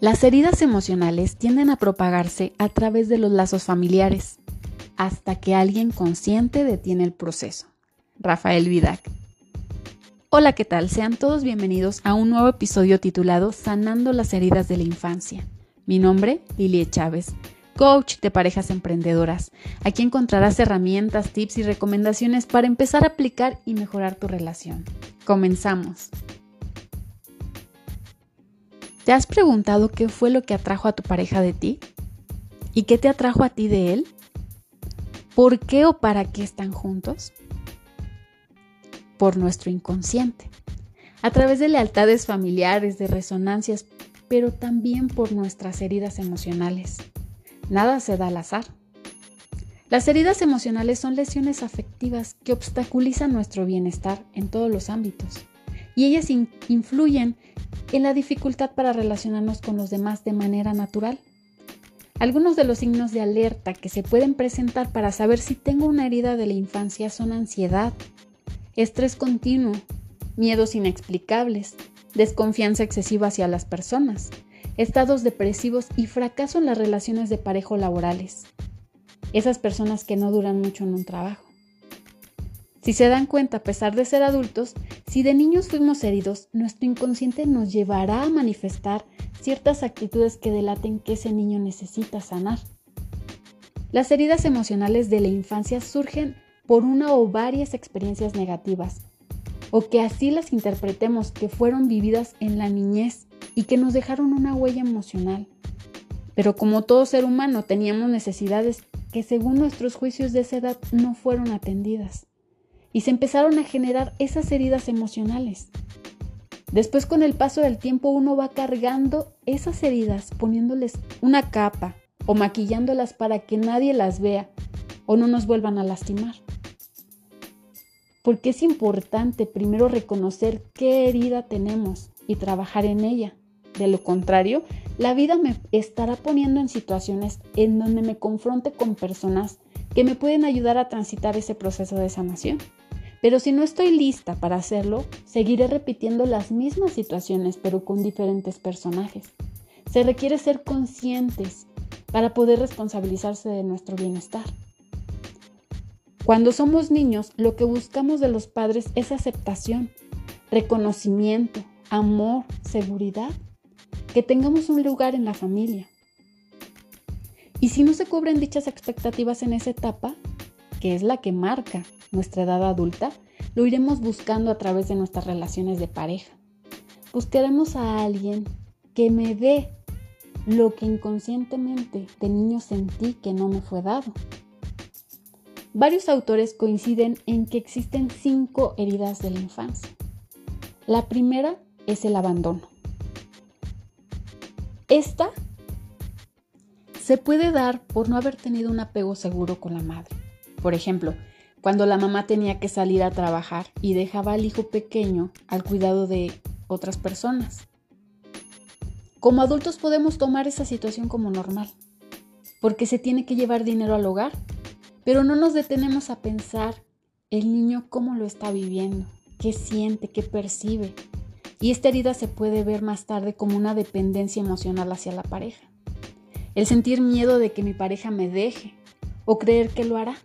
Las heridas emocionales tienden a propagarse a través de los lazos familiares, hasta que alguien consciente detiene el proceso. Rafael Vidac. Hola, ¿qué tal? Sean todos bienvenidos a un nuevo episodio titulado Sanando las heridas de la infancia. Mi nombre, Lilie Chávez, coach de parejas emprendedoras. Aquí encontrarás herramientas, tips y recomendaciones para empezar a aplicar y mejorar tu relación. Comenzamos. ¿Te has preguntado qué fue lo que atrajo a tu pareja de ti? ¿Y qué te atrajo a ti de él? ¿Por qué o para qué están juntos? Por nuestro inconsciente, a través de lealtades familiares, de resonancias, pero también por nuestras heridas emocionales. Nada se da al azar. Las heridas emocionales son lesiones afectivas que obstaculizan nuestro bienestar en todos los ámbitos y ellas influyen en la dificultad para relacionarnos con los demás de manera natural. Algunos de los signos de alerta que se pueden presentar para saber si tengo una herida de la infancia son ansiedad, estrés continuo, miedos inexplicables, desconfianza excesiva hacia las personas, estados depresivos y fracaso en las relaciones de pareja laborales. Esas personas que no duran mucho en un trabajo. Si se dan cuenta, a pesar de ser adultos, si de niños fuimos heridos, nuestro inconsciente nos llevará a manifestar ciertas actitudes que delaten que ese niño necesita sanar. Las heridas emocionales de la infancia surgen por una o varias experiencias negativas, o que así las interpretemos que fueron vividas en la niñez y que nos dejaron una huella emocional. Pero como todo ser humano teníamos necesidades que según nuestros juicios de esa edad no fueron atendidas y se empezaron a generar esas heridas emocionales. Después con el paso del tiempo uno va cargando esas heridas, poniéndoles una capa o maquillándolas para que nadie las vea o no nos vuelvan a lastimar. Porque es importante primero reconocer qué herida tenemos y trabajar en ella. De lo contrario, la vida me estará poniendo en situaciones en donde me confronte con personas que me pueden ayudar a transitar ese proceso de sanación. Pero si no estoy lista para hacerlo, seguiré repitiendo las mismas situaciones pero con diferentes personajes. Se requiere ser conscientes para poder responsabilizarse de nuestro bienestar. Cuando somos niños, lo que buscamos de los padres es aceptación, reconocimiento, amor, seguridad, que tengamos un lugar en la familia. Y si no se cubren dichas expectativas en esa etapa, que es la que marca nuestra edad adulta, lo iremos buscando a través de nuestras relaciones de pareja. Buscaremos a alguien que me dé lo que inconscientemente de niño sentí que no me fue dado. Varios autores coinciden en que existen cinco heridas de la infancia. La primera es el abandono. Esta se puede dar por no haber tenido un apego seguro con la madre. Por ejemplo, cuando la mamá tenía que salir a trabajar y dejaba al hijo pequeño al cuidado de otras personas. Como adultos podemos tomar esa situación como normal, porque se tiene que llevar dinero al hogar, pero no nos detenemos a pensar el niño cómo lo está viviendo, qué siente, qué percibe. Y esta herida se puede ver más tarde como una dependencia emocional hacia la pareja. El sentir miedo de que mi pareja me deje o creer que lo hará.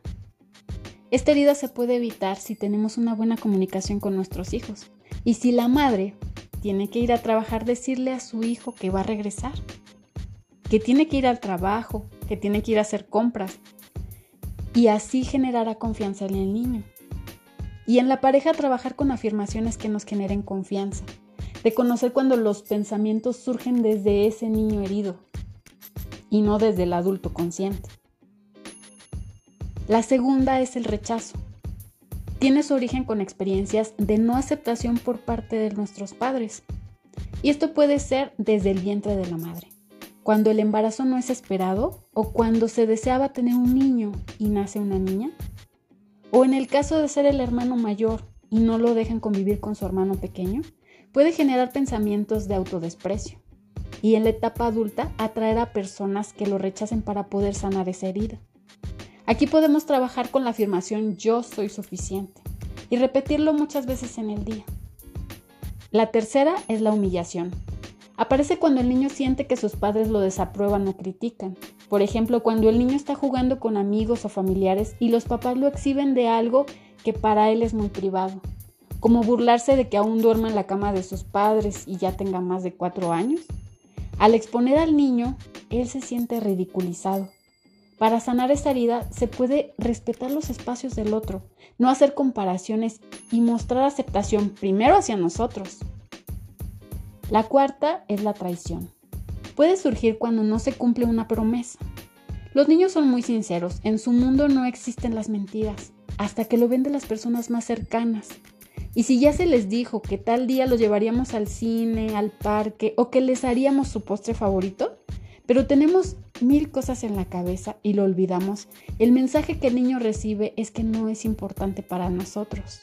Esta herida se puede evitar si tenemos una buena comunicación con nuestros hijos y si la madre tiene que ir a trabajar, decirle a su hijo que va a regresar, que tiene que ir al trabajo, que tiene que ir a hacer compras y así generará confianza en el niño. Y en la pareja trabajar con afirmaciones que nos generen confianza, reconocer cuando los pensamientos surgen desde ese niño herido y no desde el adulto consciente. La segunda es el rechazo. Tiene su origen con experiencias de no aceptación por parte de nuestros padres. Y esto puede ser desde el vientre de la madre, cuando el embarazo no es esperado o cuando se deseaba tener un niño y nace una niña. O en el caso de ser el hermano mayor y no lo dejan convivir con su hermano pequeño, puede generar pensamientos de autodesprecio. Y en la etapa adulta atraer a personas que lo rechacen para poder sanar esa herida. Aquí podemos trabajar con la afirmación yo soy suficiente y repetirlo muchas veces en el día. La tercera es la humillación. Aparece cuando el niño siente que sus padres lo desaprueban o critican. Por ejemplo, cuando el niño está jugando con amigos o familiares y los papás lo exhiben de algo que para él es muy privado, como burlarse de que aún duerma en la cama de sus padres y ya tenga más de cuatro años. Al exponer al niño, él se siente ridiculizado. Para sanar esta herida se puede respetar los espacios del otro, no hacer comparaciones y mostrar aceptación primero hacia nosotros. La cuarta es la traición. Puede surgir cuando no se cumple una promesa. Los niños son muy sinceros, en su mundo no existen las mentiras, hasta que lo ven de las personas más cercanas. Y si ya se les dijo que tal día los llevaríamos al cine, al parque o que les haríamos su postre favorito, pero tenemos mil cosas en la cabeza y lo olvidamos, el mensaje que el niño recibe es que no es importante para nosotros.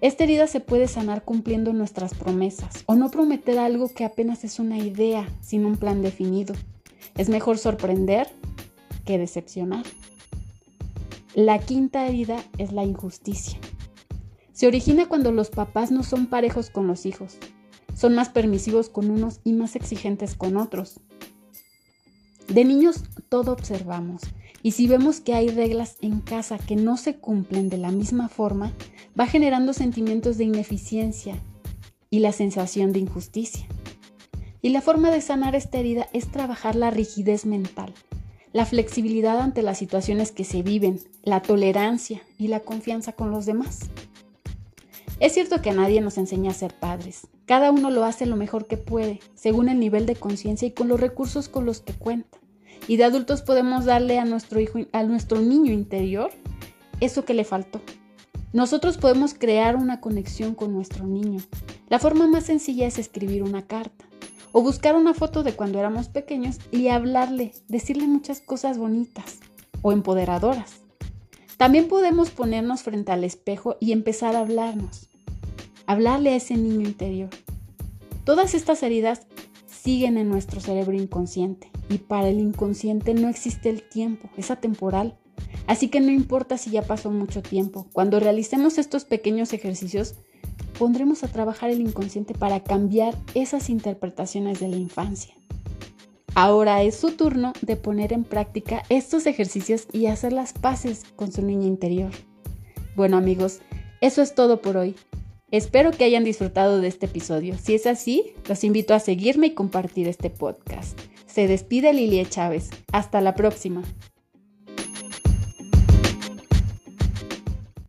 Esta herida se puede sanar cumpliendo nuestras promesas o no prometer algo que apenas es una idea sin un plan definido. Es mejor sorprender que decepcionar. La quinta herida es la injusticia. Se origina cuando los papás no son parejos con los hijos, son más permisivos con unos y más exigentes con otros. De niños todo observamos y si vemos que hay reglas en casa que no se cumplen de la misma forma, va generando sentimientos de ineficiencia y la sensación de injusticia. Y la forma de sanar esta herida es trabajar la rigidez mental, la flexibilidad ante las situaciones que se viven, la tolerancia y la confianza con los demás. Es cierto que a nadie nos enseña a ser padres. Cada uno lo hace lo mejor que puede, según el nivel de conciencia y con los recursos con los que cuenta y de adultos podemos darle a nuestro hijo, a nuestro niño interior eso que le faltó. Nosotros podemos crear una conexión con nuestro niño. La forma más sencilla es escribir una carta o buscar una foto de cuando éramos pequeños y hablarle, decirle muchas cosas bonitas o empoderadoras. También podemos ponernos frente al espejo y empezar a hablarnos, hablarle a ese niño interior. Todas estas heridas siguen en nuestro cerebro inconsciente y para el inconsciente no existe el tiempo, es atemporal. Así que no importa si ya pasó mucho tiempo, cuando realicemos estos pequeños ejercicios, pondremos a trabajar el inconsciente para cambiar esas interpretaciones de la infancia. Ahora es su turno de poner en práctica estos ejercicios y hacer las paces con su niña interior. Bueno amigos, eso es todo por hoy. Espero que hayan disfrutado de este episodio. Si es así, los invito a seguirme y compartir este podcast. Se despide Lilia Chávez. Hasta la próxima.